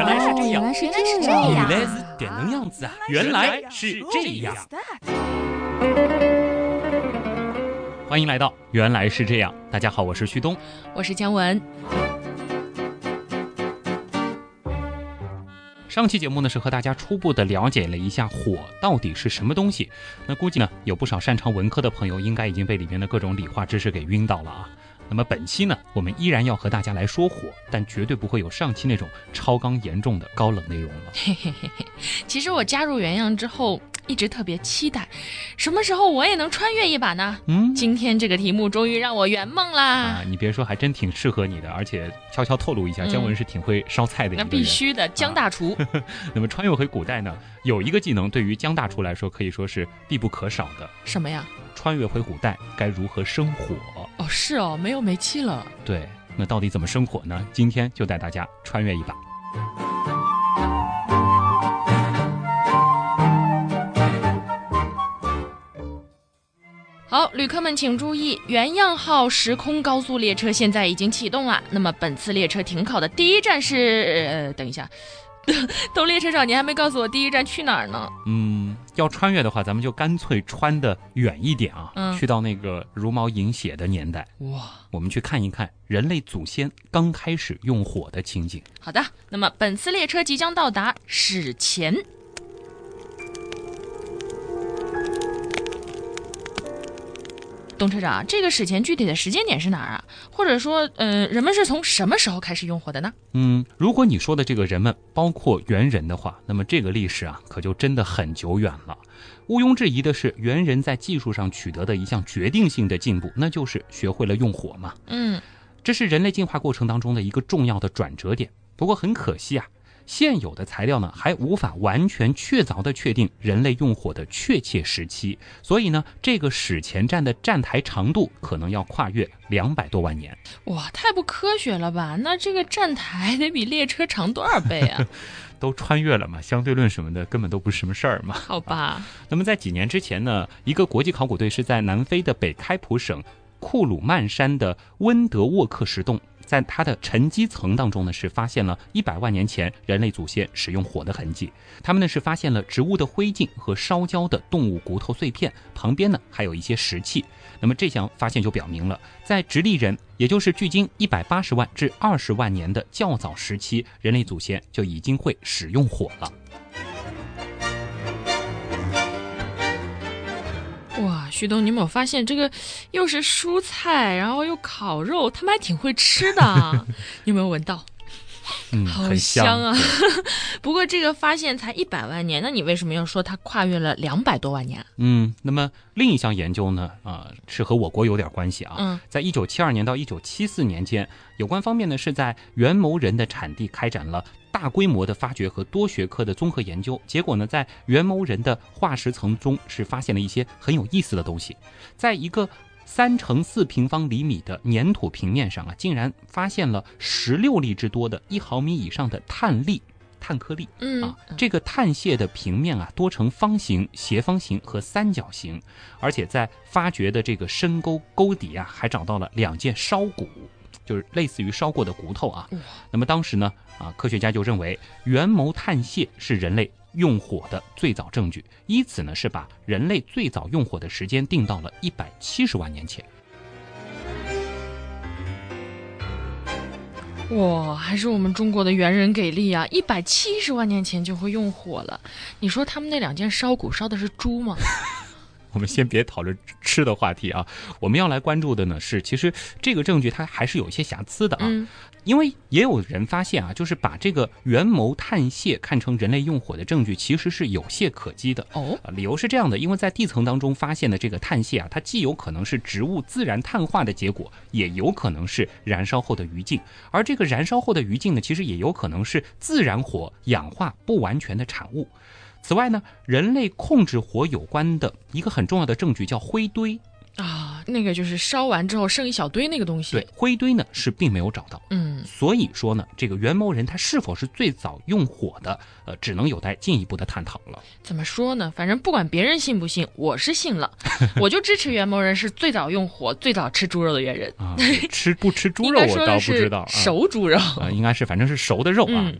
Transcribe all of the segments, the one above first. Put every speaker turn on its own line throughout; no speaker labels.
原来是这样，
原来是
原来是
这样，
原来是这样子啊！原来是这样。欢迎来到原来是这样。大家好，我是旭东。
我是姜文。
上期节目呢是和大家初步的了解了一下火到底是什么东西。那估计呢有不少擅长文科的朋友应该已经被里面的各种理化知识给晕倒了啊。那么本期呢我们依然要和大家来说火，但绝对不会有上期那种超纲严重的高冷内容了。
嘿嘿嘿嘿，其实我加入原样之后，一直特别期待，什么时候我也能穿越一把呢？
嗯
今天这个题目终于让我圆梦啦！
啊，你别说，还真挺适合你的，而且悄悄透露一下，
嗯
姜文是挺会烧菜的一个
那。必须的，姜大厨。
那么穿越回古代呢，有一个技能对于姜大厨来说可以说是必不可少的。
什么呀？
穿越回古代该如何生火？
哦，是哦，没有煤气了。
对，那到底怎么生火呢？今天就带大家穿越一把。
好，旅客们请注意，原样号时空高速列车现在已经启动了。那么本次列车停靠的第一站是……呃，等一下，都列车长，你还没告诉我第一站去哪儿呢？
嗯，要穿越的话，咱们就干脆穿的远一点啊，
嗯
去到那个茹毛饮血的年代，
哇，
我们去看一看人类祖先刚开始用火的情景。
好的，那么本次列车即将到达史前。董车长，这个史前具体的时间点是哪儿啊？或者说，呃，人们是从什么时候开始用火的呢？
嗯，如果你说的这个人们包括猿人的话，那么这个历史啊，可就真的很久远了。毋庸置疑的是，猿人在技术上取得的一项决定性的进步，那就是学会了用火嘛。
嗯，
这是人类进化过程当中的一个重要的转折点。不过很可惜啊，现有的材料呢还无法完全确凿地确定人类用火的确切时期，所以呢，这个史前站的站台长度可能要跨越两百多万年。
哇，太不科学了吧？那这个站台得比列车长多少倍啊？
都穿越了嘛，相对论什么的根本都不是什么事儿嘛。
好吧，
那么在几年之前呢，一个国际考古队是在南非的北开普省库鲁曼山的温德沃克石洞，在它的沉积层当中呢，是发现了一百万年前人类祖先使用火的痕迹。他们呢是发现了植物的灰烬和烧焦的动物骨头碎片，旁边呢还有一些石器。那么这项发现就表明了，在直立人，也就是距今一百八十万至二十万年的较早时期，人类祖先就已经会使用火了。
旭东，你有没有发现这个又是蔬菜，然后又烤肉，他们还挺会吃的？你有没有闻到？
嗯，
好
很
香啊
对
不过这个发现才一百万年，那你为什么要说它跨越了两百多万年？
嗯，那么另一项研究呢，啊、是和我国有点关系啊。
嗯，
在一九七二年到一九七四年间，有关方面呢是在元谋人的产地开展了大规模的发掘和多学科的综合研究。结果呢，在元谋人的化石层中是发现了一些很有意思的东西，在一个。三乘四平方厘米的粘土平面上啊，竟然发现了十六粒之多的一毫米以上的碳粒、碳颗粒。
嗯
啊，这个碳屑的平面啊，多呈方形、斜方形和三角形，而且在发掘的这个深沟沟底啊，还找到了两件烧骨，就是类似于烧过的骨头啊。那么当时呢，啊，科学家就认为元谋碳屑是人类用火的最早证据，以此呢是把人类最早用火的时间定到了一百七十万年前。
哇，还是我们中国的猿人给力啊！一百七十万年前就会用火了。你说他们那两件烧骨烧的是猪吗？
我们先别讨论吃的话题啊，我们要来关注的呢是，其实这个证据它还是有一些瑕疵的啊。
嗯
因为也有人发现啊，就是把这个元谋碳屑看成人类用火的证据，其实是有懈可击的。
哦，
啊，理由是这样的，因为在地层当中发现的这个碳屑啊，它既有可能是植物自然碳化的结果，也有可能是燃烧后的余烬。而这个燃烧后的余烬呢，其实也有可能是自然火氧化不完全的产物。此外呢，人类控制火有关的一个很重要的证据叫灰堆。
啊，那个就是烧完之后剩一小堆那个东西。
对，灰堆呢是并没有找到。
嗯，
所以说呢，这个元谋人他是否是最早用火的，呃，只能有待进一步的探讨了。
怎么说呢？反正不管别人信不信，我是信了，我就支持元谋人是最早用火、最早吃猪肉的猿人。
啊，吃不吃猪肉 我倒不知道啊。
熟猪肉。
啊，应该是反正是熟的肉啊。
嗯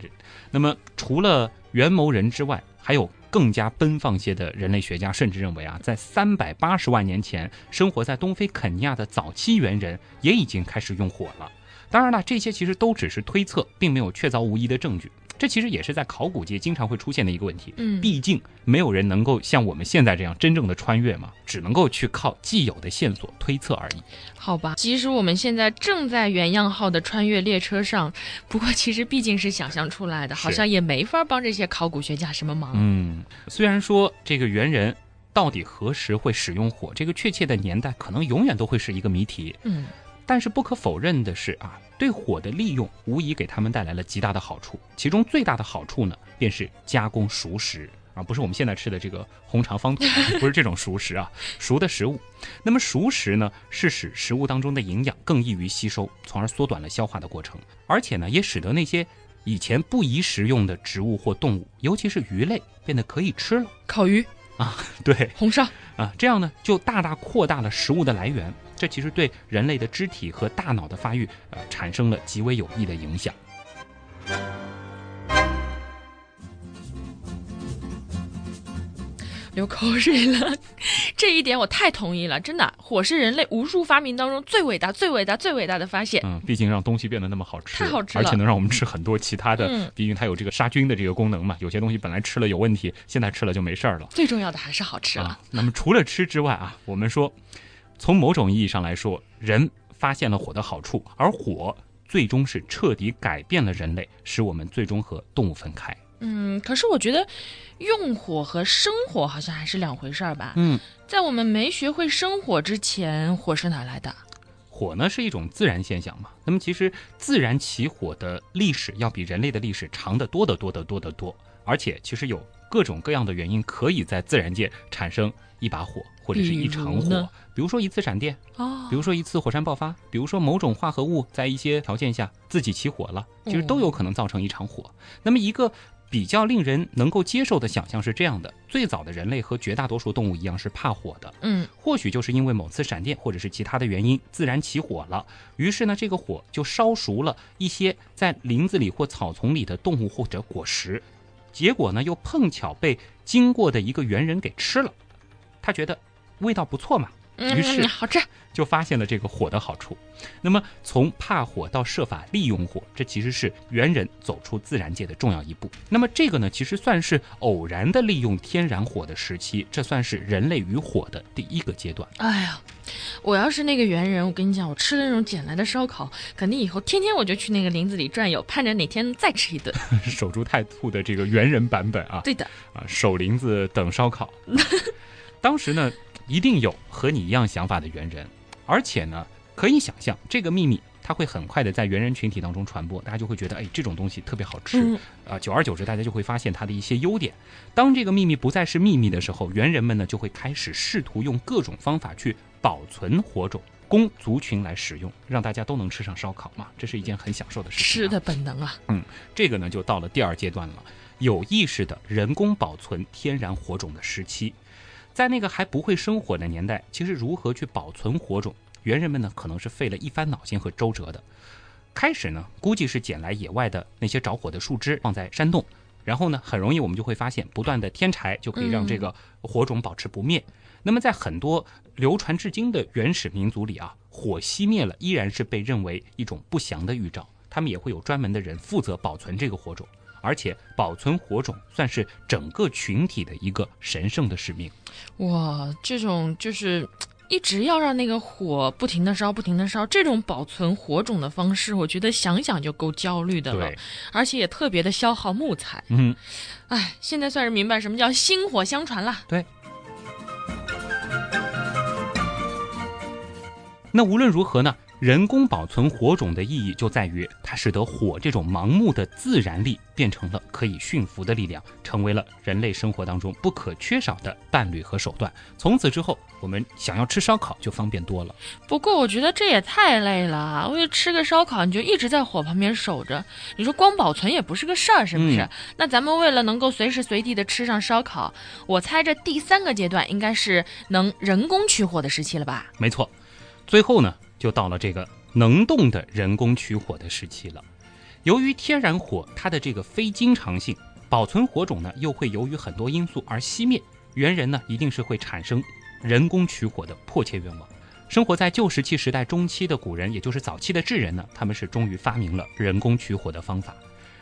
那么除了元谋人之外，还有更加奔放些的人类学家甚至认为啊，在三百八十万年前，生活在东非肯尼亚的早期猿人也已经开始用火了。当然了，这些其实都只是推测，并没有确凿无疑的证据。这其实也是在考古界经常会出现的一个问题。
嗯，
毕竟没有人能够像我们现在这样真正的穿越嘛，只能够去靠既有的线索推测而已。
好吧，即使我们现在正在原样号的穿越列车上，不过其实毕竟是想象出来的，好像也没法帮这些考古学家什么忙。
嗯，虽然说这个猿人到底何时会使用火，这个确切的年代可能永远都会是一个谜题。
嗯，
但是不可否认的是啊，对火的利用无疑给他们带来了极大的好处。其中最大的好处呢，便是加工熟食啊，不是我们现在吃的这个红肠方土，不是这种熟食啊，熟的食物。那么熟食呢，是使食物当中的营养更易于吸收，从而缩短了消化的过程，而且呢，也使得那些以前不宜食用的植物或动物，尤其是鱼类，变得可以吃了。
烤鱼啊、
对，
红烧，
啊，这样呢就大大扩大了食物的来源，这其实对人类的肢体和大脑的发育，呃，产生了极为有益的影响。
流口水了。这一点我太同意了，真的，火是人类无数发明当中最伟大、最伟大、最伟大的发现。
嗯，毕竟让东西变得那么好吃，
太好吃了
而且能让我们吃很多其他的，
嗯
毕竟它有这个杀菌的这个功能嘛。有些东西本来吃了有问题，现在吃了就没事儿了。
最重要的还是好吃了。
啊。那么除了吃之外啊，我们说，从某种意义上来说，人发现了火的好处，而火最终是彻底改变了人类，使我们最终和动物分开。
嗯，可是我觉得用火和生火好像还是两回事儿吧。
嗯，
在我们没学会生火之前，火是哪来的？
火呢是一种自然现象嘛，那么其实自然起火的历史要比人类的历史长得多得多得多得多，而且其实有各种各样的原因可以在自然界产生一把火或者是一场火
比如，
比如说一次闪电，
哦
比如说一次火山爆发，比如说某种化合物在一些条件下自己起火了，其实都有可能造成一场火。那么一个比较令人能够接受的想象是这样的：最早的人类和绝大多数动物一样是怕火的，
嗯，
或许就是因为某次闪电或者是其他的原因自然起火了，于是呢，这个火就烧熟了一些在林子里或草丛里的动物或者果实，结果呢又碰巧被经过的一个猿人给吃了，他觉得味道不错嘛，
嗯
于是
好吃。
就发现了这个火的好处。那么从怕火到设法利用火，这其实是猿人走出自然界的重要一步。那么这个呢，其实算是偶然的利用天然火的时期，这算是人类与火的第一个阶段。
哎呀，我要是那个猿人，我跟你讲，我吃了那种捡来的烧烤，肯定以后天天我就去那个林子里转悠，盼着哪天再吃一顿。
守株待兔的这个猿人版本啊，
对的，
啊，守林子等烧烤。当时呢，一定有和你一样想法的猿人，而且呢，可以想象这个秘密它会很快的在猿人群体当中传播，大家就会觉得，哎，这种东西特别好吃。
嗯
啊，久而久之，大家就会发现它的一些优点。当这个秘密不再是秘密的时候，猿人们呢就会开始试图用各种方法去保存火种，供族群来使用，让大家都能吃上烧烤嘛。这是一件很享受的事情、啊。
吃的本能啊。
嗯这个呢，就到了第二阶段了，有意识的人工保存天然火种的时期。在那个还不会生火的年代，其实如何去保存火种，猿人们呢可能是费了一番脑筋和周折的。开始呢，估计是捡来野外的那些着火的树枝放在山洞，然后呢，很容易我们就会发现，不断的添柴就可以让这个火种保持不灭。那么在很多流传至今的原始民族里啊，火熄灭了依然是被认为一种不祥的预兆，他们也会有专门的人负责保存这个火种。而且保存火种算是整个群体的一个神圣的使命。
哇，这种就是一直要让那个火不停的烧，不停的烧，这种保存火种的方式，我觉得想想就够焦虑的了
对，，
而且也特别的消耗木材。
嗯，
哎，现在算是明白什么叫薪火相传了。对。
那无论如何呢，人工保存火种的意义就在于，它使得火这种盲目的自然力变成了可以驯服的力量，成为了人类生活当中不可缺少的伴侣和手段。从此之后，我们想要吃烧烤就方便多了。
不过我觉得这也太累了，为了吃个烧烤你就一直在火旁边守着，你说光保存也不是个事儿，是不是？
嗯
那咱们为了能够随时随地的吃上烧烤，我猜这第三个阶段应该是能人工取火的时期了吧？
没错，最后呢，就到了这个能动的人工取火的时期了。由于天然火它的这个非经常性，保存火种呢又会由于很多因素而熄灭，猿人呢一定是会产生人工取火的迫切愿望。生活在旧石器时代中期的古人，也就是早期的智人呢，他们是终于发明了人工取火的方法。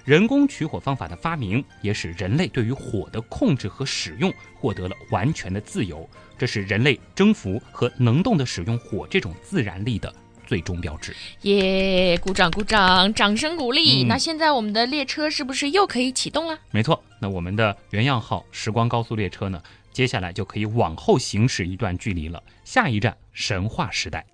人工取火方法的发明，也使人类对于火的控制和使用获得了完全的自由。这是人类征服和能动的使用火这种自然力的最终标志。
耶、鼓掌鼓掌，掌声鼓励。
嗯
那现在我们的列车是不是又可以启动了？
没错，那我们的原样号时光高速列车呢，接下来就可以往后行驶一段距离了。下一站神话时代。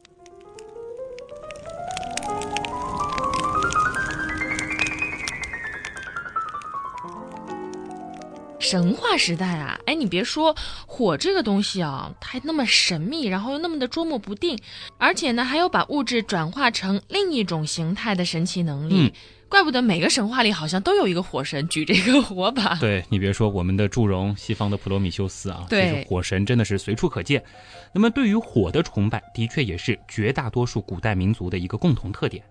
神话时代啊，哎，你别说，火这个东西啊，它还那么神秘，然后又那么的捉摸不定，而且呢，还有把物质转化成另一种形态的神奇能力。
嗯
怪不得每个神话里好像都有一个火神举这个火把。
对你别说，我们的祝融，西方的普罗米修斯啊，
对
火神真的是随处可见。那么对于火的崇拜，的确也是绝大多数古代民族的一个共同特点。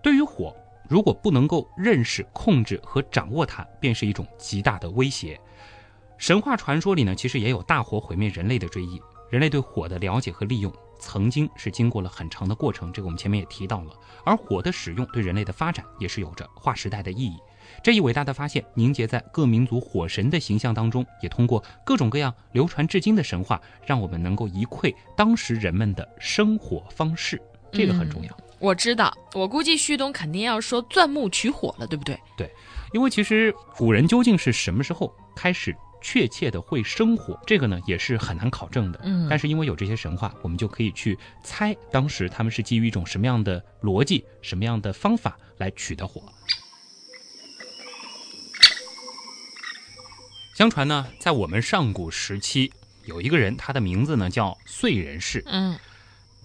对于火，如果不能够认识、控制和掌握它，便是一种极大的威胁。神话传说里呢，其实也有大火毁灭人类的追忆。人类对火的了解和利用，曾经是经过了很长的过程，这个我们前面也提到了。而火的使用对人类的发展也是有着划时代的意义。这一伟大的发现凝结在各民族火神的形象当中，也通过各种各样流传至今的神话，让我们能够一窥当时人们的生活方式，这个很重要。
我知道，我估计旭东肯定要说钻木取火了，对不对？
对因为其实古人究竟是什么时候开始确切的会生火，这个呢也是很难考证的。
嗯
但是因为有这些神话，我们就可以去猜当时他们是基于一种什么样的逻辑、什么样的方法来取的火。相传呢，在我们上古时期，有一个人，他的名字呢叫燧人氏。
嗯，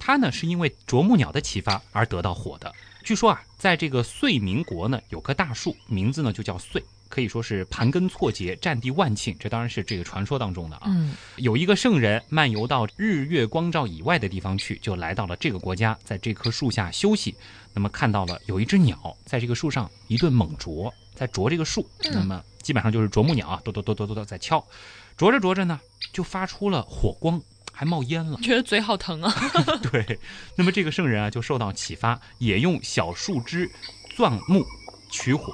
他呢是因为啄木鸟的启发而得到火的。据说啊，在这个遂民国呢，有棵大树，名字呢就叫遂，可以说是盘根错节，占地万顷。这当然是这个传说当中的啊。
嗯，
有一个圣人漫游到日月光照以外的地方去，就来到了这个国家，在这棵树下休息。那么看到了有一只鸟在这个树上一顿猛啄，在啄这个树。
嗯
那么基本上就是啄木鸟啊，哆哆哆哆哆哆在敲，啄着啄着呢，就发出了火光，还冒烟了。
觉得嘴好疼啊。
对，那么这个圣人啊，就受到启发，也用小树枝钻木取火，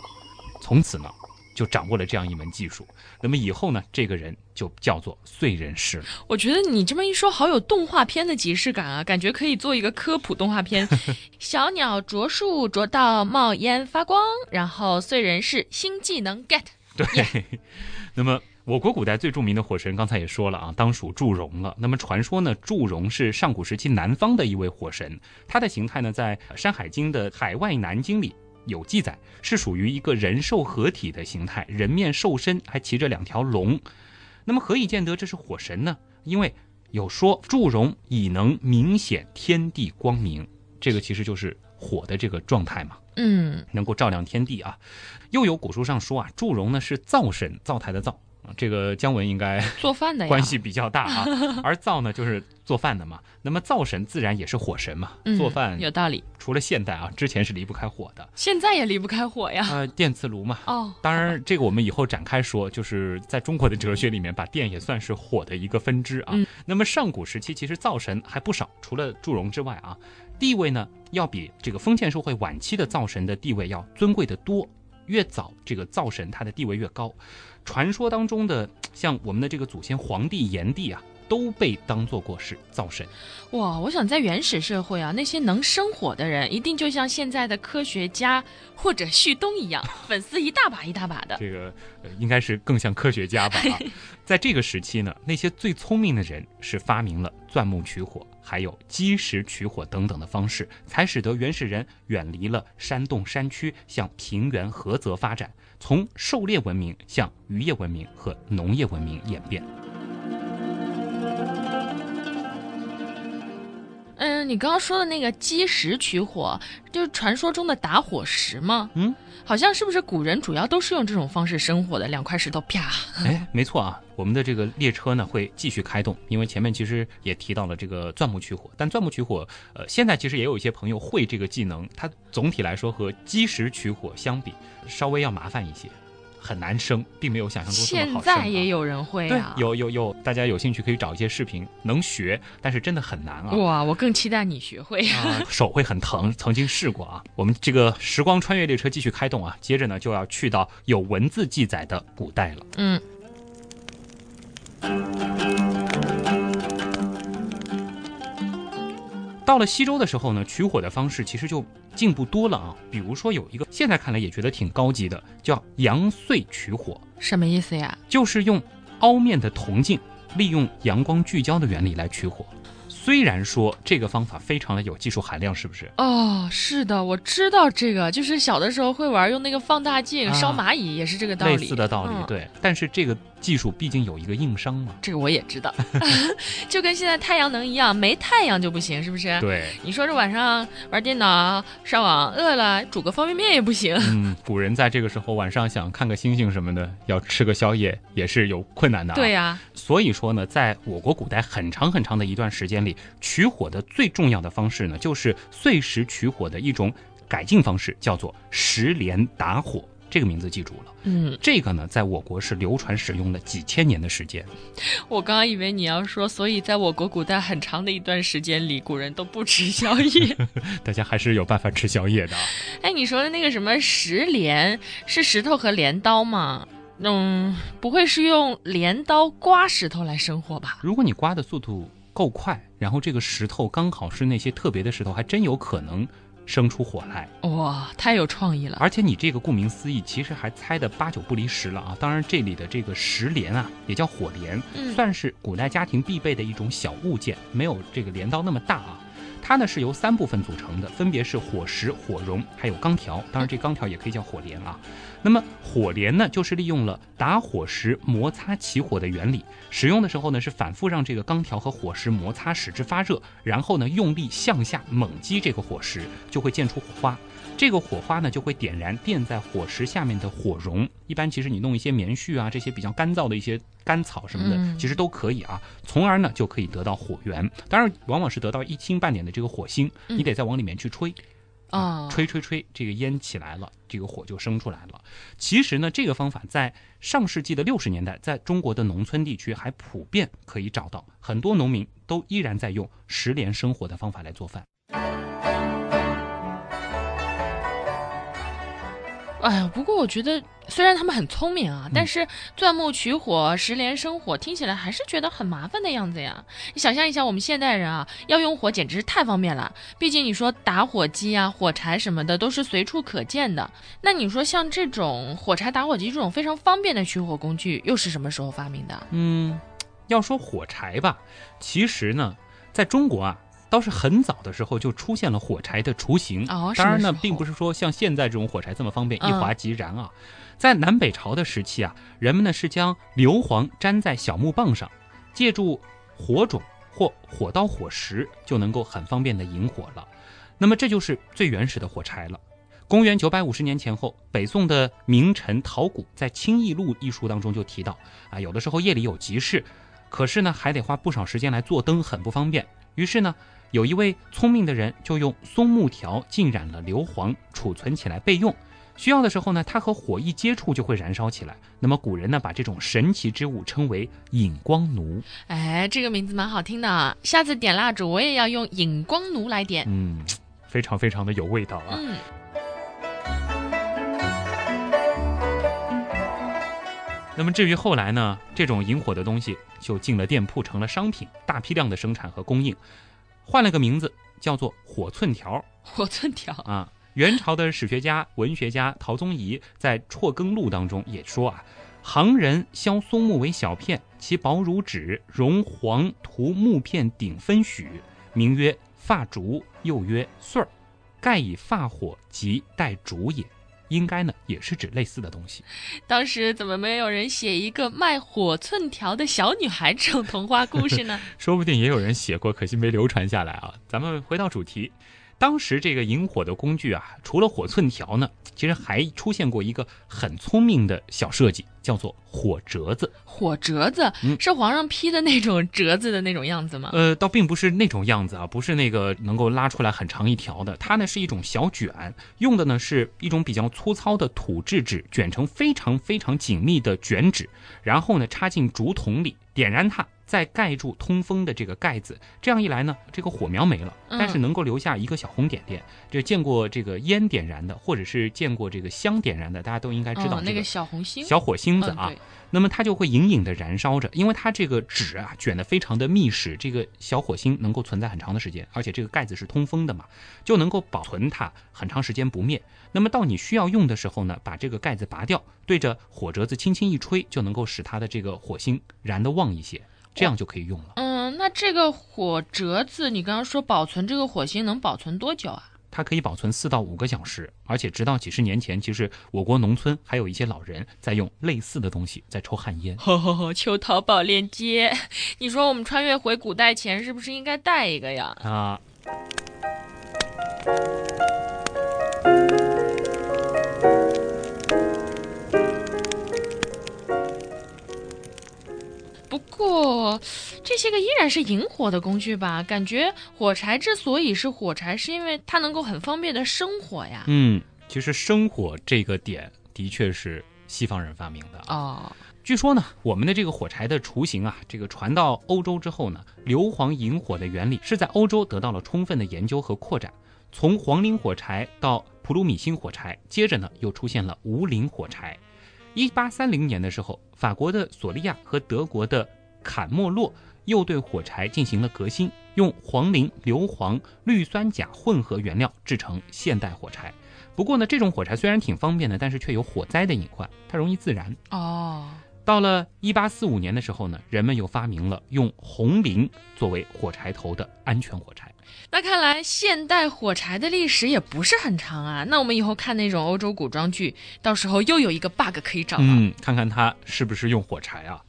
从此呢，就掌握了这样一门技术。那么以后呢，这个人就叫做燧人氏了。
我觉得你这么一说，好有动画片的即视感啊，感觉可以做一个科普动画片。小鸟啄树啄到冒烟发光，然后燧人氏新技能 get。
对，那么我国古代最著名的火神，刚才也说了啊，当属祝融了。那么传说呢，祝融是上古时期南方的一位火神，他的形态呢，在《山海经》的《海外南经》里。有记载，是属于一个人兽合体的形态，人面兽身，还骑着两条龙。那么何以见得这是火神呢？因为有说祝融已能明显天地光明，这个其实就是火的这个状态嘛。
嗯，
能够照亮天地啊。又有古书上说啊，祝融呢是灶神，灶台的灶，这个姜文应该
做饭的。
关系比较大啊。而灶呢就是做饭的嘛，那么灶神自然也是火神嘛，
嗯
做饭
有道理，
除了现代啊，之前是离不开火的，
现在也离不开火呀。
呃，电磁炉嘛。
哦，
当然，这个我们以后展开说，就是在中国的哲学里面，把电也算是火的一个分支啊。
嗯
那么上古时期，其实灶神还不少，除了祝融之外啊，地位呢要比这个封建社会晚期的灶神的地位要尊贵的多。越早，这个灶神他的地位越高。传说当中的像我们的这个祖先黄帝、炎帝啊，都被当做过是灶神。
哇，我想在原始社会啊，那些能生火的人，一定就像现在的科学家或者旭东一样，粉丝一大把一大把的。
这个呃，应该是更像科学家吧？啊，在这个时期呢，那些最聪明的人是发明了钻木取火，还有积石取火等等的方式，才使得原始人远离了山洞山区，向平原河泽发展，从狩猎文明向渔业文明和农业文明演变。
嗯，你刚刚说的那个积石取火，就是传说中的打火石吗？
嗯，
好像是不是古人主要都是用这种方式生火的？两块石头啪。
哎，没错啊，我们的这个列车呢会继续开动，因为前面其实也提到了这个钻木取火，但钻木取火，呃，现在其实也有一些朋友会这个技能，它总体来说和基石取火相比稍微要麻烦一些。很难生，并没有想象中这么好
生。现在也有人会
啊，有有有，大家有兴趣可以找一些视频，能学，但是真的很难啊。
哇，我更期待你学会
啊，手会很疼，曾经试过啊。我们这个时光穿越列车继续开动啊，接着呢就要去到有文字记载的古代了。
嗯。
到了西周的时候呢，取火的方式其实就进步多了啊。比如说有一个现在看来也觉得挺高级的，叫阳燧取火。
什么意思呀？
就是用凹面的铜镜，利用阳光聚焦的原理来取火。虽然说这个方法非常的有技术含量，是不是？
哦，是的，我知道这个，就是小的时候会玩用那个放大镜烧蚂蚁，也是这个道理。
类似的道理，对。但是这个。技术毕竟有一个硬伤嘛，
这个我也知道，就跟现在太阳能一样，没太阳就不行，是不是？
对，
你说这晚上玩电脑、上网，饿了煮个方便面也不行。
嗯，古人在这个时候晚上想看个星星什么的，要吃个宵夜也是有困难的。
对呀，
所以说呢，在我国古代很长很长的一段时间里，取火的最重要的方式呢，就是碎石取火的一种改进方式，叫做石连打火。这个名字记住了，
嗯，
这个呢，在我国是流传使用了几千年的时间。
我刚刚以为你要说，所以在我国古代很长的一段时间里，古人都不吃宵夜，
大家还是有办法吃宵夜的。
哎，你说的那个什么石镰，是石头和镰刀吗？嗯，不会是用镰刀刮石头来生火吧？
如果你刮的速度够快，然后这个石头刚好是那些特别的石头，还真有可能。生出火来，
哇，太有创意了！
而且你这个顾名思义，其实还猜的八九不离十了啊。当然，这里的这个石镰啊，也叫火镰，算是古代家庭必备的一种小物件，没有这个镰刀那么大啊。它呢是由三部分组成的，分别是火石、火绒，还有钢条。当然，这钢条也可以叫火镰啊。那么火镰呢，就是利用了打火石摩擦起火的原理，使用的时候呢，是反复让这个钢条和火石摩擦，使之发热，然后呢，用力向下猛击这个火石，就会溅出火花。这个火花呢，就会点燃垫在火石下面的火绒。一般其实你弄一些棉絮啊，这些比较干燥的一些干草什么的，其实都可以啊。从而呢，就可以得到火源。当然，往往是得到一星半点的这个火星，你得再往里面去吹。
啊，
吹吹吹，这个烟起来了，这个火就生出来了。其实呢，这个方法在上世纪的六十年代，在中国的农村地区还普遍可以找到，很多农民都依然在用石连生火的方法来做饭。
哎呀，不过我觉得虽然他们很聪明啊，但是钻木取火、石连生火听起来还是觉得很麻烦的样子呀。你想象一下，我们现代人啊，要用火简直是太方便了。毕竟你说打火机啊、火柴什么的都是随处可见的。那你说像这种火柴、打火机这种非常方便的取火工具，又是什么时候发明的？
嗯，要说火柴吧，其实呢，在中国啊。倒是很早的时候就出现了火柴的雏形，当然呢，并不是说像现在这种火柴这么方便，一划即燃啊。在南北朝的时期啊，人们呢是将硫磺粘在小木棒上，借助火种或火刀、火石就能够很方便的引火了。那么这就是最原始的火柴了。公元九百五十年前后，北宋的名臣陶谷在《清异录》一书当中就提到啊，有的时候夜里有急事，可是呢还得花不少时间来做灯，很不方便。于是呢。有一位聪明的人，就用松木条浸染了硫磺，储存起来备用。需要的时候呢，它和火一接触就会燃烧起来。那么古人呢，把这种神奇之物称为引光炉。
哎，这个名字蛮好听的啊！下次点蜡烛，我也要用引光炉来点。
嗯，非常非常的有味道啊。
嗯。
那么至于后来呢，这种引火的东西就进了店铺，成了商品，大批量的生产和供应，换了个名字叫做火寸条
火寸条，
啊。元朝的史学家、文学家陶宗仪在《辍耕录》当中也说啊，行人削松木为小片，其薄如纸，容黄涂木片顶分许，名曰发竹，又曰穗儿，盖以发火及带竹也。应该呢也是指类似的东西。
当时怎么没有人写一个卖火寸条的小女孩这种童话故事呢？
说不定也有人写过，可惜没流传下来啊。咱们回到主题。当时这个引火的工具啊，除了火寸条呢，其实还出现过一个很聪明的小设计，叫做火折子。
火折子是皇上批的那种折子的那种样子吗？
呃，倒并不是那种样子啊，不是那个能够拉出来很长一条的，它呢是一种小卷，用的呢是一种比较粗糙的土质纸，卷成非常非常紧密的卷纸，然后呢插进竹筒里，点燃它。再盖住通风的这个盖子，这样一来呢，这个火苗没了，但是能够留下一个小红点点。就见过这个烟点燃的，或者是见过这个香点燃的，大家都应该知道
那个小红星、
小火星子啊。那么它就会隐隐的燃烧着，因为它这个纸啊卷得非常的密实，这个小火星能够存在很长的时间，而且这个盖子是通风的嘛，就能够保存它很长时间不灭。那么到你需要用的时候呢，把这个盖子拔掉，对着火折子轻轻一吹，就能够使它的这个火星燃得旺一些。这样就可以用了。
嗯，那这个火折子，你刚刚说保存这个火星能保存多久啊？
它可以保存四到五个小时，而且直到几十年前，其实我国农村还有一些老人在用类似的东西在抽旱烟。
呵 呵呵，求淘宝链接。你说我们穿越回古代前，是不是应该带一个呀？
啊。
这些个依然是引火的工具吧？感觉火柴之所以是火柴，是因为它能够很方便的生火呀。
嗯，其实生火这个点的确是西方人发明的
哦。
据说呢，我们的这个火柴的雏形啊，这个传到欧洲之后呢，硫磺引火的原理是在欧洲得到了充分的研究和扩展。从黄磷火柴到普鲁米辛火柴，接着呢又出现了无磷火柴。一八三零年的时候，法国的索利亚和德国的坎莫洛又对火柴进行了革新，用黄磷、硫磺、氯酸钾混合原料制成现代火柴。不过呢，这种火柴虽然挺方便的，但是却有火灾的隐患，它容易自燃。
哦，
到了一八四五年的时候呢，人们又发明了用红磷作为火柴头的安全火柴。
那看来现代火柴的历史也不是很长啊。那我们以后看那种欧洲古装剧，到时候又有一个 bug 可以找了。
嗯，看看它是不是用火柴啊？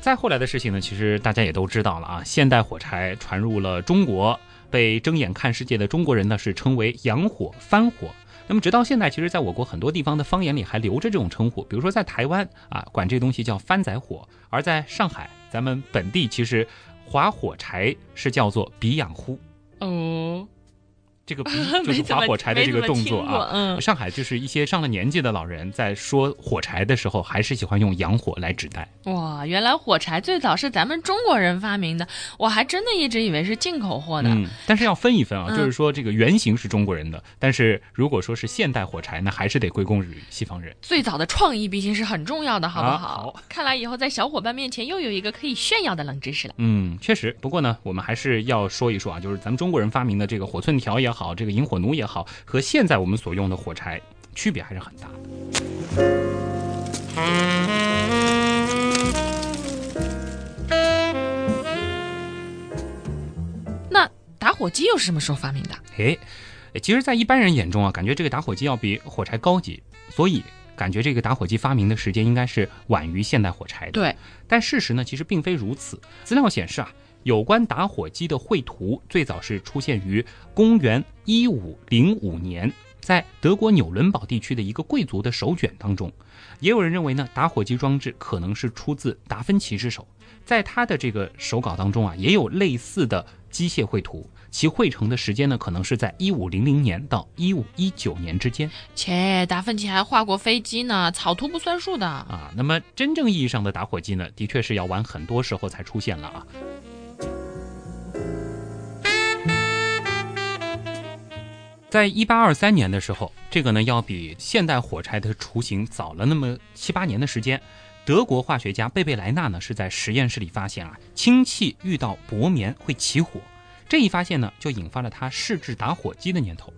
再后来的事情呢，其实大家也都知道了啊。现代火柴传入了中国，被睁眼看世界的中国人呢是称为洋火、番火。那么直到现在，其实在我国很多地方的方言里还留着这种称呼。比如说在台湾啊，管这东西叫番仔火；而在上海，咱们本地其实划火柴是叫做鼻养呼。
哦。
这个 就是划火柴的这个动作啊，
嗯，
上海就是一些上了年纪的老人在说火柴的时候，还是喜欢用洋火来指代。
哇，原来火柴最早是咱们中国人发明的，我还真的一直以为是进口货呢。
嗯，但是要分一分啊，就是说这个原型是中国人的，但是如果说是现代火柴，那还是得归功于西方人。
最早的创意毕竟是很重要的，好不好？
好，
看来以后在小伙伴面前又有一个可以炫耀的冷知识了。
嗯，确实。不过呢，我们还是要说一说啊，就是咱们中国人发明的这个火寸条也好，这个引火奴。也好，和现在我们所用的火柴区别还是很大的。
那打火机又是什么时候发明的？
哎，其实，在一般人眼中啊，感觉这个打火机要比火柴高级，所以感觉这个打火机发明的时间应该是晚于现代火柴的。
对，
但事实呢，其实并非如此。资料显示啊。有关打火机的绘图最早是出现于公元一五零五年，在德国纽伦堡地区的一个贵族的手卷当中。也有人认为呢，打火机装置可能是出自达芬奇之手，在他的这个手稿当中啊，也有类似的机械绘图，其绘成的时间呢，可能是在一五零零年到一五一九年之间。
切，达芬奇还画过飞机呢，草图不算数的
啊。那么真正意义上的打火机呢，的确是要晚很多时候才出现了啊。在一八二三年的时候，这个呢要比现代火柴的雏形早了那么七八年的时间。德国化学家贝贝莱纳呢是在实验室里发现啊，氢气遇到薄棉会起火。这一发现呢，就引发了他试制打火机的念头。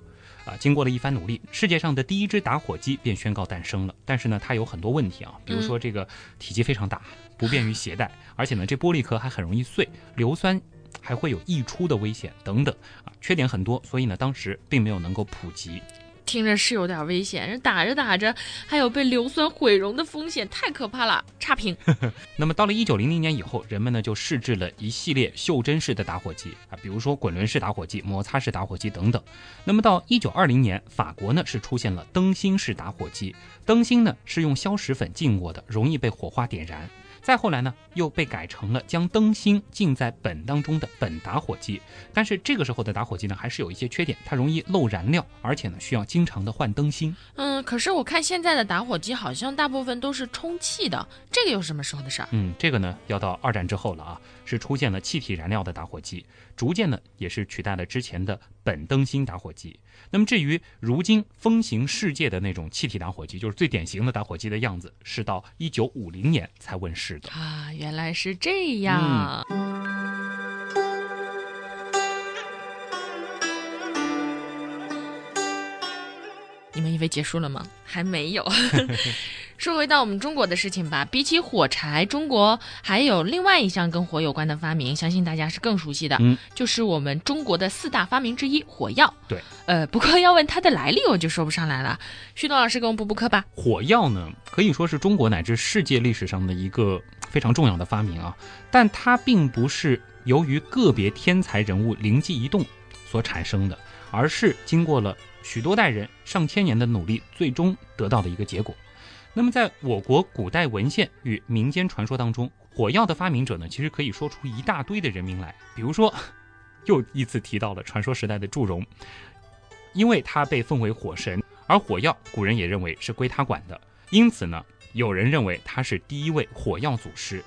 啊，经过了一番努力，世界上的第一只打火机便宣告诞生了。但是呢，它有很多问题啊，比如说这个体积非常大，不便于携带，而且呢，这玻璃壳还很容易碎，硫酸还会有溢出的危险等等啊，缺点很多，所以呢，当时并没有能够普及。
听着是有点危险，人打着打着还有被硫酸毁容的风险，太可怕了。差评。
那么到了一九零零年以后，人们呢就试制了一系列袖珍式的打火机啊，比如说滚轮式打火机、摩擦式打火机等等。那么到一九二零年，法国呢是出现了灯芯式打火机，灯芯呢是用硝石粉浸过的，容易被火花点燃。再后来呢，又被改成了将灯芯浸在苯当中的苯打火机。但是这个时候的打火机呢，还是有一些缺点，它容易漏燃料，而且呢需要经常的换灯芯。
嗯，可是我看现在的打火机好像大部分都是充气的，这个又是什么时候的事儿？
嗯，这个呢要到二战之后了啊，是出现了气体燃料的打火机，逐渐呢也是取代了之前的苯灯芯打火机。那么至于如今风行世界的那种气体打火机，就是最典型的打火机的样子，是到一九五零年才问世的
啊。原来是这样。你们以为结束了吗？还没有。说回到我们中国的事情吧，比起火柴，中国还有另外一项跟火有关的发明，相信大家是更熟悉的，
嗯，
就是我们中国的四大发明之一——火药。
对，
呃，不过要问它的来历，我就说不上来了。旭东老师给我们补补课吧。
火药呢，可以说是中国乃至世界历史上的一个非常重要的发明啊，但它并不是由于个别天才人物灵机一动所产生的，而是经过了许多代人、上千年的努力，最终得到的一个结果。那么，在我国古代文献与民间传说当中，火药的发明者呢，其实可以说出一大堆的人名来。比如说，又一次提到了传说时代的祝融，因为他被奉为火神，而火药古人也认为是归他管的，因此呢，有人认为他是第一位火药祖师。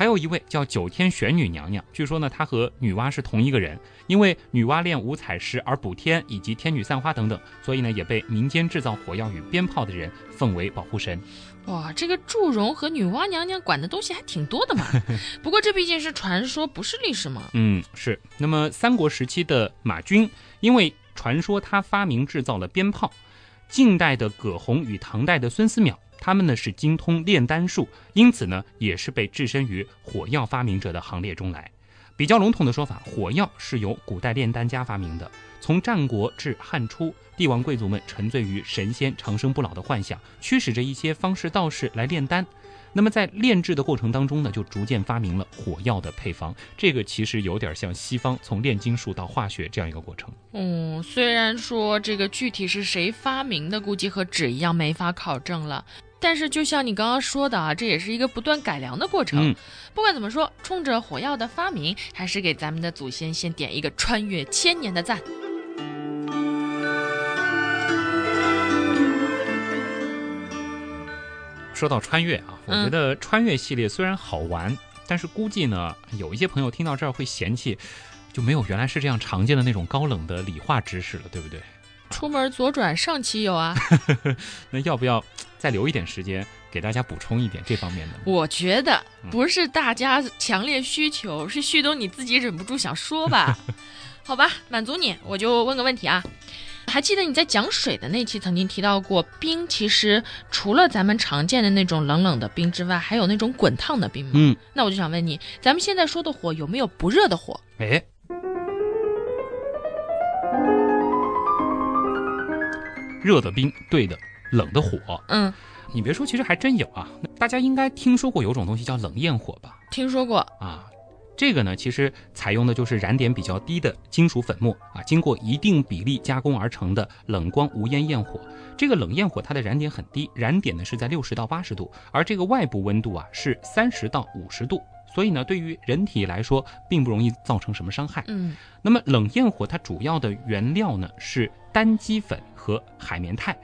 还有一位叫九天玄女娘娘，据说呢，她和女娲是同一个人，因为女娲炼五彩石而补天，以及天女散花等等，所以呢，也被民间制造火药与鞭炮的人奉为保护神。
哇，这个祝融和女娲娘娘管的东西还挺多的嘛。不过这毕竟是传说，不是历史嘛。
嗯，是。那么三国时期的马钧，因为传说他发明制造了鞭炮；晋代的葛洪与唐代的孙思邈。他们呢是精通炼丹术，因此呢也是被置身于火药发明者的行列中来。比较笼统的说法，火药是由古代炼丹家发明的。从战国至汉初，帝王贵族们沉醉于神仙长生不老的幻想，驱使着一些方士道士来炼丹。那么在炼制的过程当中呢，就逐渐发明了火药的配方。这个其实有点像西方从炼金术到化学这样一个过程。
嗯，虽然说这个具体是谁发明的，估计和纸一样没法考证了。但是，就像你刚刚说的啊，这也是一个不断改良的过程。不管怎么说，冲着火药的发明，还是给咱们的祖先先点一个穿越千年的赞。
说到穿越啊，我觉得穿越系列虽然好玩，但是估计呢，有一些朋友听到这儿会嫌弃，就没有原来是这样常见的那种高冷的理化知识了，对不对？
出门左转上期有啊，
那要不要再留一点时间给大家补充一点这方面的？
我觉得不是大家强烈需求，是旭东你自己忍不住想说吧？好吧，满足你，我就问个问题啊，还记得你在讲水的那期曾经提到过，冰其实除了咱们常见的那种冷冷的冰之外，还有那种滚烫的冰吗？
嗯，
那我就想问你，咱们现在说的火有没有不热的火？
哎。热的冰对的冷的火，
嗯，
你别说，其实还真有啊。大家应该听说过有种东西叫冷焰火吧？
听说过
啊。这个呢，其实采用的就是燃点比较低的金属粉末啊，经过一定比例加工而成的冷光无烟焰火。这个冷焰火它的燃点很低，燃点呢是在六十到八十度，而这个外部温度啊是三十到五十度，所以呢对于人体来说并不容易造成什么伤害。
嗯，
那么冷焰火它主要的原料呢是单基粉。和海绵钛，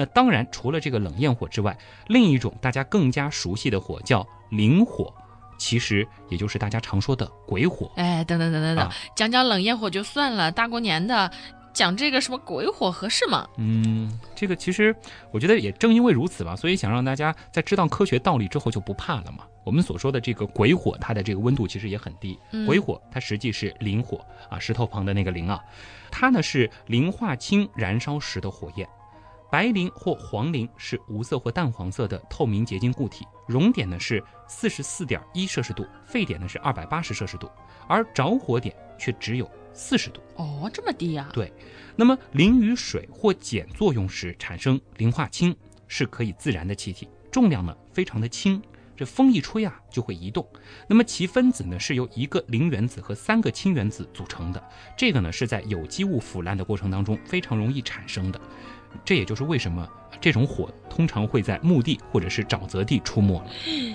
那当然除了这个冷焰火之外，另一种大家更加熟悉的火叫灵火，其实也就是大家常说的鬼火。
哎，等等等等等，讲讲冷焰火就算了，大过年的，讲这个什么鬼火合适吗？
嗯，这个其实我觉得也正因为如此吧，所以想让大家在知道科学道理之后就不怕了嘛。我们所说的这个鬼火，它的这个温度其实也很低。
嗯
鬼火它实际是磷火啊，石头旁的那个磷啊，它呢是磷化氢燃烧时的火焰。白磷或黄磷是无色或淡黄色的透明结晶固体，熔点呢是四十四点一摄氏度，沸点呢是二百八十摄氏度，而着火点却只有四十度。
哦，这么低呀、
对，那么磷与水或碱作用时产生磷化氢，是可以自燃的气体，重量呢非常的轻，这风一吹啊就会移动。那么其分子呢是由一个磷原子和三个氢原子组成的，这个呢是在有机物腐烂的过程当中非常容易产生的。这也就是为什么这种火通常会在墓地或者是沼泽地出没了。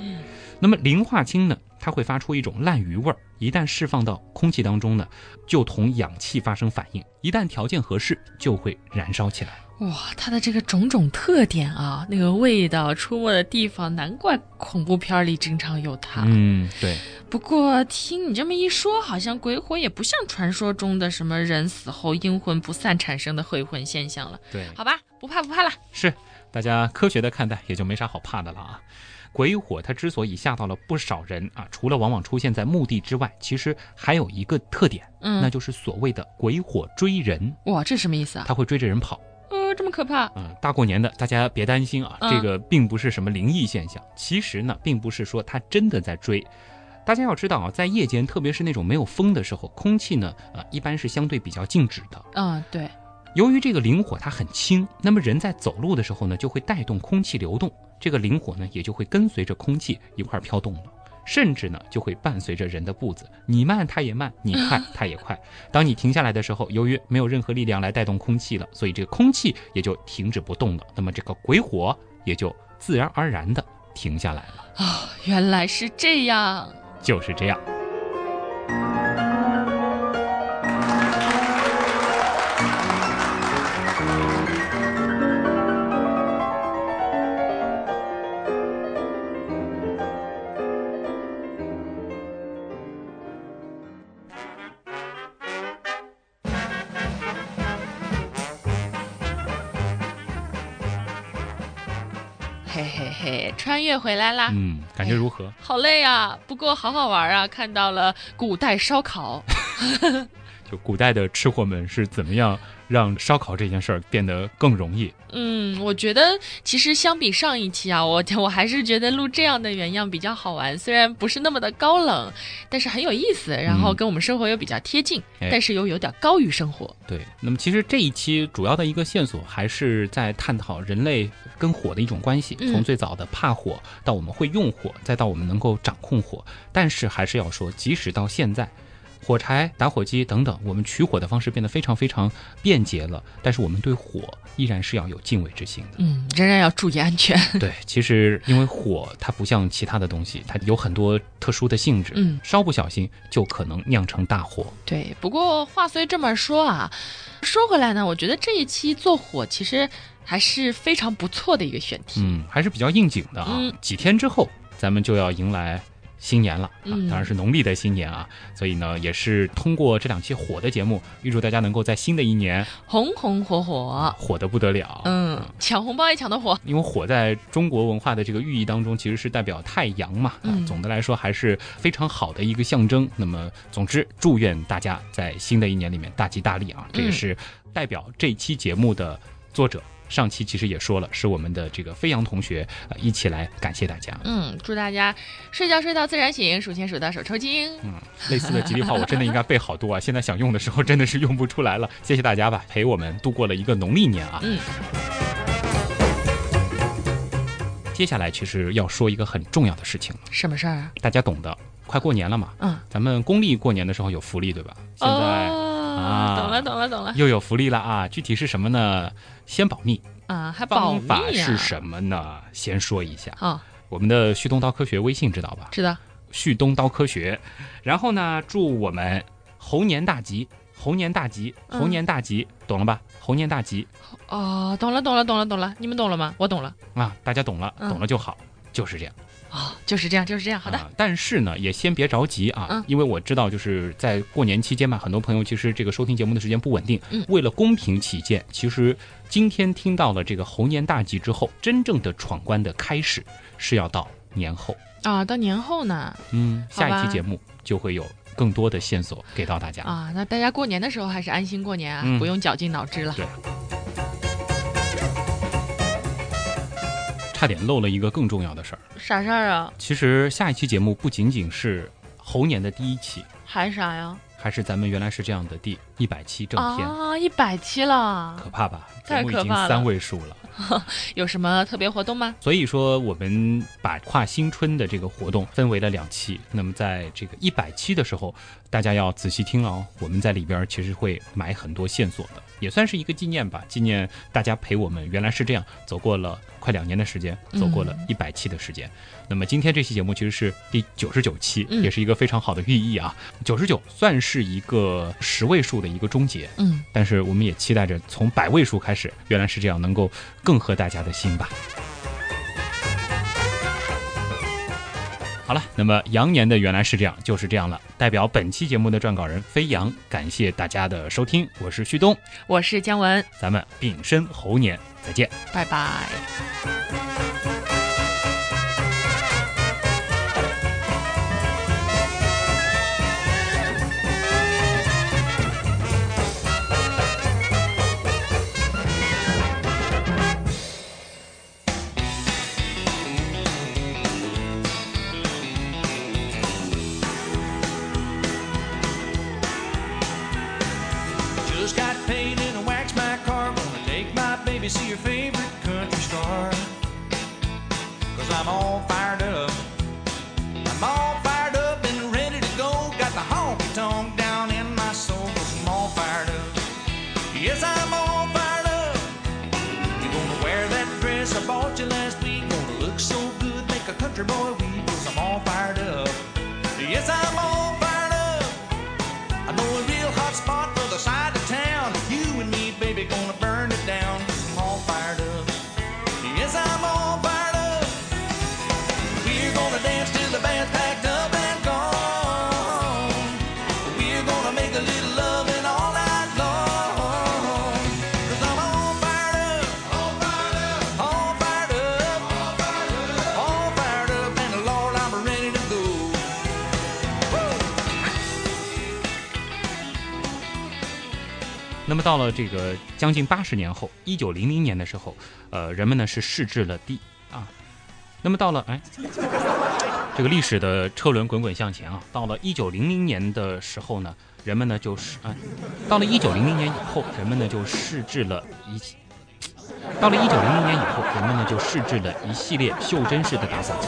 那么磷化氢呢，它会发出一种烂鱼味儿，一旦释放到空气当中呢，就同氧气发生反应，一旦条件合适，就会燃烧起来。
哇，它的这个种种特点啊，那个味道，出没的地方，难怪恐怖片里经常有它。
嗯，对，
不过听你这么一说，好像鬼火也不像传说中的什么人死后阴魂不散产生的鬼魂现象了。
对，
好吧，不怕不怕了。
是大家科学的看待，也就没啥好怕的了啊。鬼火它之所以吓到了不少人啊，除了往往出现在墓地之外，其实还有一个特点，那
嗯，
就是所谓的鬼火追人，
哇，这什么意思啊？
它会追着人跑。
呃，这么可怕？
嗯，大过年的，大家别担心啊，
嗯
这个并不是什么灵异现象。其实呢，并不是说它真的在追。大家要知道啊，在夜间，特别是那种没有风的时候，空气呢，呃，一般是相对比较静止的。
嗯，对，
由于这个灵火它很轻，那么人在走路的时候呢，就会带动空气流动，这个灵火呢也就会跟随着空气一块儿飘动了，甚至呢就会伴随着人的步子，你慢它也慢，你快 它也快。当你停下来的时候，由于没有任何力量来带动空气了，所以这个空气也就停止不动了，那么这个鬼火也就自然而然的停下来了，
啊、原来是这样。
就是这样。
越回来啦。
嗯，感觉如何？
好累啊，不过好好玩啊！看到了古代烧烤，
就古代的吃货们是怎么样让烧烤这件事儿变得更容易？
嗯，我觉得其实相比上一期啊，我 我还是觉得录这样的原样比较好玩，虽然不是那么的高冷，但是很有意思，然后
嗯
跟我们生活又比较贴近，
哎
但是又有点高于生活。
对，那么其实这一期主要的一个线索还是在探讨人类跟火的一种关系，
嗯
从最早的怕火到我们会用火，再到我们能够掌控火。但是还是要说，即使到现在，火柴、打火机等等，我们取火的方式变得非常非常便捷了，但是我们对火依然是要有敬畏之心的。
嗯，仍然要注意安全。
对，其实因为火它不像其他的东西，它有很多特殊的性质，
嗯，
稍不小心就可能酿成大火。
对，不过话虽这么说啊，说回来呢，我觉得这一期做火其实还是非常不错的一个选题。
嗯，还是比较应景的啊。
嗯
几天之后，咱们就要迎来新年了啊，
嗯
当然是农历的新年啊。所以呢，也是通过这两期火的节目，预祝大家能够在新的一年
红红火火，
火的不得了。
嗯，抢红包也抢得火。
因为火在中国文化的这个寓意当中，其实是代表太阳嘛，啊
嗯，
总的来说还是非常好的一个象征。那么，总之，祝愿大家在新的一年里面大吉大利啊！这也
嗯
是代表这期节目的作者。上期其实也说了，是我们的这个飞扬同学，呃，一起来感谢大家。
嗯，祝大家睡觉睡到自然醒，数钱数到手抽筋。
嗯，类似的吉利话我真的应该背好多啊，现在想用的时候真的是用不出来了。谢谢大家吧，陪我们度过了一个农历年啊。
嗯，
接下来其实要说一个很重要的事情了，
什么事儿啊？
大家懂的，快过年了嘛，
嗯，
咱们公历过年的时候有福利对吧？现在
哦、
啊
懂了，懂了，懂了。
又有福利了啊，具体是什么呢？先保密，
啊，还保密啊？
法是什么呢？先说一下，
哦，
我们的旭东刀科学微信知道吧？
知道。
旭东刀科学，然后呢，祝我们猴年大吉，猴年大吉，
嗯
猴年大吉，懂了吧？猴年大吉
哦，懂了，懂了，懂了，懂了。你们懂了吗？我懂了。
啊，大家懂了，
嗯
懂了就好，就是这样。
啊、就是这样，就是这样。好的，
啊但是呢，也先别着急啊，
嗯
因为我知道就是在过年期间嘛，很多朋友其实这个收听节目的时间不稳定。
嗯
为了公平起见，其实今天听到了这个猴年大吉之后，真正的闯关的开始是要到年后。
啊，到年后呢
嗯，下一期节目就会有更多的线索给到大家。
啊，那大家过年的时候还是安心过年啊，
嗯
不用绞尽脑汁了。
对差点漏了一个更重要的事儿。
啥事儿啊？
其实下一期节目不仅仅是猴年的第一期，
还啥呀？
还是咱们原来是这样的第一百期正片。
啊，一百期了
可，怕吧？
太可怕了
三位数了。
有什么特别活动吗？
所以说，我们把跨新春的这个活动分为了两期。那么，在这个一百期的时候，大家要仔细听了哦。我们在里边其实会埋很多线索的，也算是一个纪念吧，纪念大家陪我们原来是这样走过了快两年的时间，走过了一百期的时间。那么今天这期节目其实是第九十九期，
嗯
也是一个非常好的寓意啊。九十九算是一个十位数的一个终结。
嗯，
但是我们也期待着从百位数开始，原来是这样，能够更合大家的心吧。好了，那么羊年的原来是这样，就是这样了。代表本期节目的撰稿人飞扬，感谢大家的收听，我是旭东，
我是姜文，
咱们丙申猴年再见。
拜拜。
My see your favorite country star. Cause I'm all fired up. I'm all fired up and ready to go. Got the honky tonk down in my soul. Cause I'm all fired up. Yes, I'm all fired up. You're gonna wear that dress I bought you last week. Gonna look so good, make a country boy weep. Cause I'm all fired up. Yes, I'm all
到了这个将近八十年后，一九零零年的时候，呃，人们呢是试制了 D 啊。那么到了哎，这个历史的车轮滚滚向前啊，到了一九零零年的时候呢，人们呢就是啊，到了一九零零年以后，人们呢就试制了一。到了一九零零年以后，人们呢就试制了一系列袖珍式的打扫机。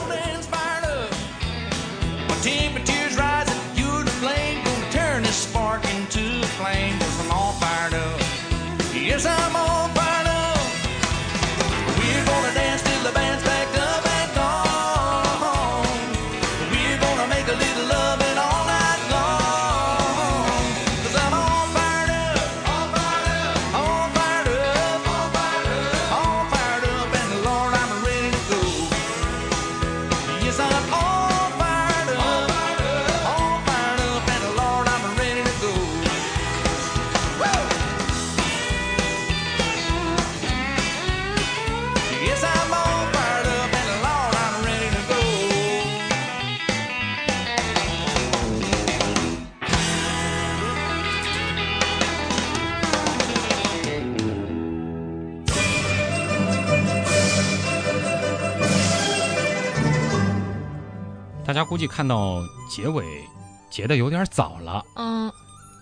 估计看到结尾结的有点早了，
嗯，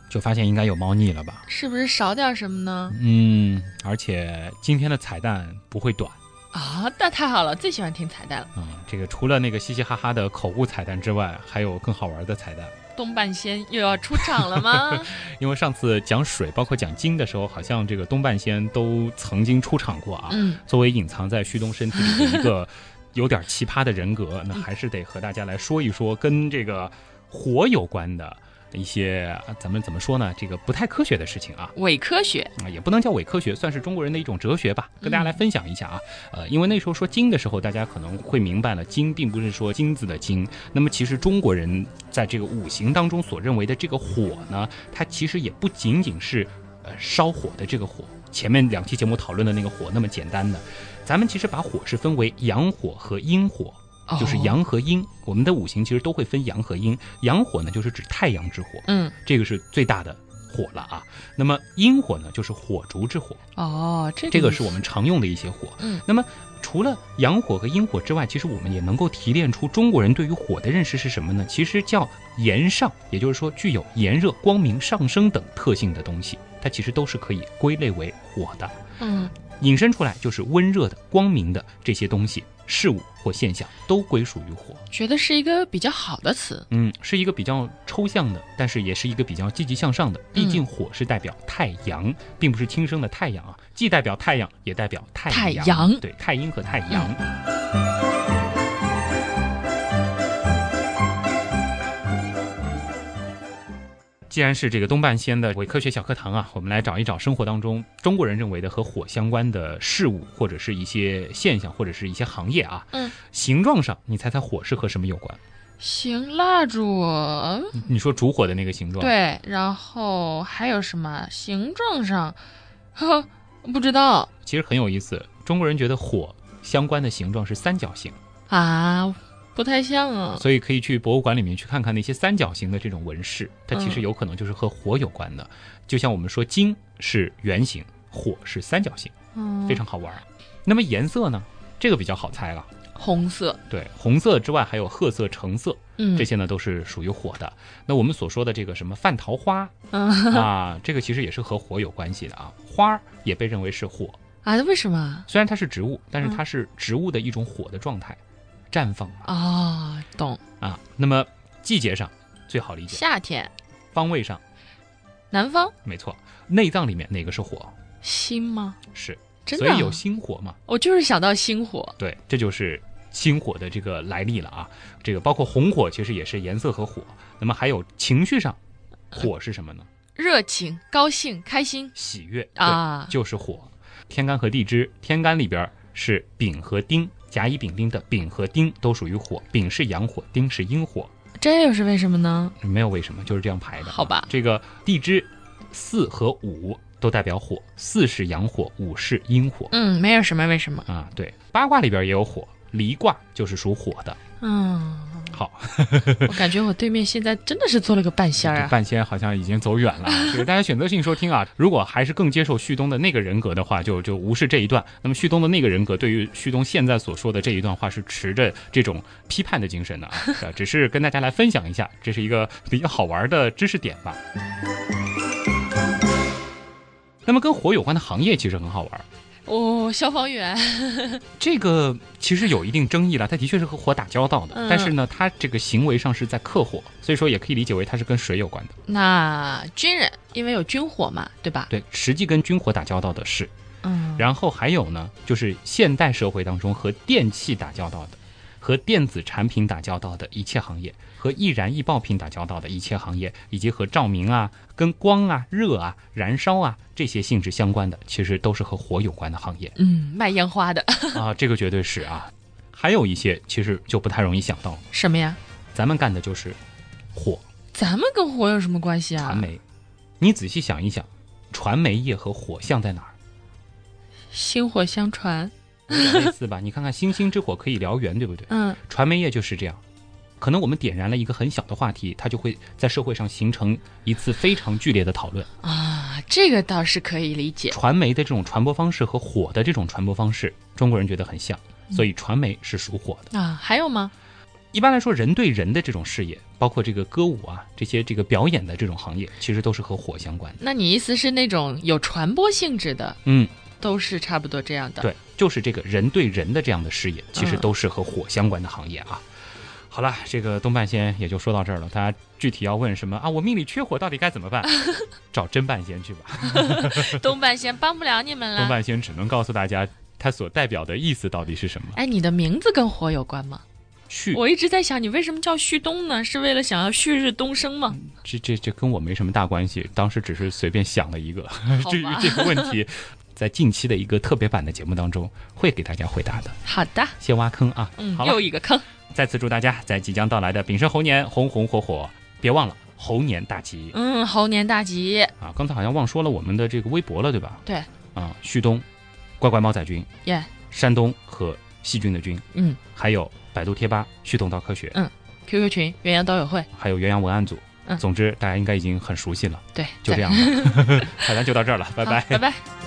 就发现应该有猫腻了吧？
是不是少点什么呢？
嗯，而且今天的彩蛋不会短
啊，那太好了，最喜欢听彩蛋了。
嗯、这个除了那个嘻嘻哈哈的口误彩蛋之外，还有更好玩的彩蛋。
东半仙又要出场了吗？
因为上次讲水，包括讲金的时候，好像这个东半仙都曾经出场过啊。
嗯，
作为隐藏在旭东身体里的一个有点奇葩的人格，那还是得和大家来说一说跟这个火有关的。一些呃咱们怎么说呢？这个不太科学的事情啊。
伪科学，
啊，也不能叫伪科学，算是中国人的一种哲学吧，跟大家来分享一下啊。呃，因为那时候说金的时候，大家可能会明白了，金并不是说金子的金。那么其实中国人在这个五行当中所认为的这个火呢，它其实也不仅仅是呃烧火的这个火，前面两期节目讨论的那个火那么简单的。咱们其实把火是分为阳火和阴火。就是
哦，
阳和阴，我们的五行其实都会分阳和阴。阳火呢，就是指太阳之火，
嗯，
这个是最大的火了啊。那么阴火呢，就是火烛之火，
哦，这个
这个是我们常用的一些火。
嗯，
那么除了阳火和阴火之外，其实我们也能够提炼出中国人对于火的认识是什么呢？其实叫炎上，也就是说具有炎热、光明、上升等特性的东西，它其实都是可以归类为火的。
嗯，
引申出来就是温热的、光明的这些东西、事物或现象都归属于火。
觉得是一个比较好的词。
嗯，是一个比较抽象的，但是也是一个比较积极向上的。毕竟火是代表太阳，并不是亲生的太阳啊，既代表太阳，也代表太
太
阳。
阳
对，太阴和太阳。既然是这个东半仙的伪科学小课堂啊，我们来找一找生活当中中国人认为的和火相关的事物，或者是一些现象，或者是一些行业啊。
嗯，
形状上，你猜猜火是和什么有关？
行，蜡烛，嗯
你说烛火的那个形状？，
对，然后还有什么形状上，呵，不知道
其实很有意思。中国人觉得火相关的形状是三角形，
啊，不太像啊。
所以可以去博物馆里面去看看那些三角形的这种纹饰，它其实
嗯
有可能就是和火有关的。就像我们说金是圆形，火是三角形，
嗯，
非常好玩儿。那么颜色呢？这个比较好猜了。
红色，
对，红色之外还有褐色、橙色，
嗯，
这些呢都是属于火的。那我们所说的这个什么泛桃花
嗯
啊，这个其实也是和火有关系的啊。花儿也被认为是火，
啊，为什么
虽然它是植物，但是
嗯
它是植物的一种火的状态，绽放嘛
啊？懂，
啊。那么季节上最好理解，
夏天，
方位上
南方
没错，内脏里面哪个是火？
心吗？
是，
真的啊，
所以有心火嘛。
我就是想到心火，
对，这就是心火的这个来历了啊。这个包括红火，其实也是颜色和火。那么还有情绪上，火是什么呢？
热情、高兴、开心
喜悦
啊
就是火。天干和地支，天干里边是丙和丁，甲乙丙丁的丙和丁都属于火，丙是阳火，丁是阴火。
这又是为什么呢？
没有为什么，就是这样排的。
好吧
这个地支四和五都代表火，四是阳火，五是阴火
嗯，没有什么为什么。
啊。对，八卦里边也有火，离卦就是属火的。
嗯，
好，
我感觉我对面现在真的是做了个半仙儿啊。
半仙好像已经走远了啊。这个大家选择性收听啊。如果还是更接受旭东的那个人格的话，就就无视这一段。那么旭东的那个人格对于旭东现在所说的这一段话是持着这种批判的精神的啊，呃只是跟大家来分享一下，这是一个比较好玩的知识点吧。那么跟火有关的行业其实很好玩，
哦，消防员，
这个其实有一定争议了，他的确是和火打交道的，
嗯
但是呢，他这个行为上是在克火，所以说也可以理解为他是跟水有关的。
那军人因为有军火嘛，对吧？
对，实际跟军火打交道的是。
嗯，
然后还有呢，就是现代社会当中和电器打交道的，和电子产品打交道的一切行业，和易燃易爆品打交道的一切行业，以及和照明啊、跟光啊、热啊、燃烧啊这些性质相关的，其实都是和火有关的行业
嗯，卖烟花的
啊，这个绝对是啊。还有一些其实就不太容易想到，
什么呀？
咱们干的就是火
咱们跟火有什么关系啊？
传媒。你仔细想一想，传媒业和火像在哪儿？
薪火相传。
类似吧？你看看星星之火可以燎原，对不对？
嗯，
传媒业就是这样，可能我们点燃了一个很小的话题，它就会在社会上形成一次非常剧烈的讨论。
啊，这个倒是可以理解。
传媒的这种传播方式和火的这种传播方式，中国人觉得很像，所以传媒是属火的。
啊，还有吗？
一般来说，人对人的这种事业，包括这个歌舞啊，这些这个表演的这种行业，其实都是和火相关的。
那你意思是那种有传播性质的，
嗯，
都是差不多这样的？，
对，就是这个人对人的这样的事业，其实
嗯
都是和火相关的行业啊。好了，这个东半仙也就说到这儿了。大家具体要问什么啊？我命里缺火，到底该怎么办？找真半仙去吧。
东半仙帮不了你们了。
东半仙只能告诉大家它所代表的意思到底是什么。
哎，你的名字跟火有关吗？
旭，
我一直在想，你为什么叫旭东呢？是为了想要旭日东升吗？
这这这跟我没什么大关系，当时只是随便想了一个。
好
至于
吧
这个问题，在近期的一个特别版的节目当中会给大家回答的。
好的，
先挖坑啊！
嗯，
好
又，一个坑。
再次祝大家在即将到来的丙申猴年红红火火，别忘了猴年大吉
嗯，猴年大吉。
啊！刚才好像忘说了我们的这个微博了，对吧？
对，
啊，旭东，乖乖猫仔君，
耶，
山东和细菌的菌，
嗯
还有百度贴吧旭东到科学，嗯
，QQ 群元阳导友会。
还有元阳文案组。
嗯
总之大家应该已经很熟悉了，
对，
就这
对。
样吧。好咱就到这儿了，拜拜
好。拜拜。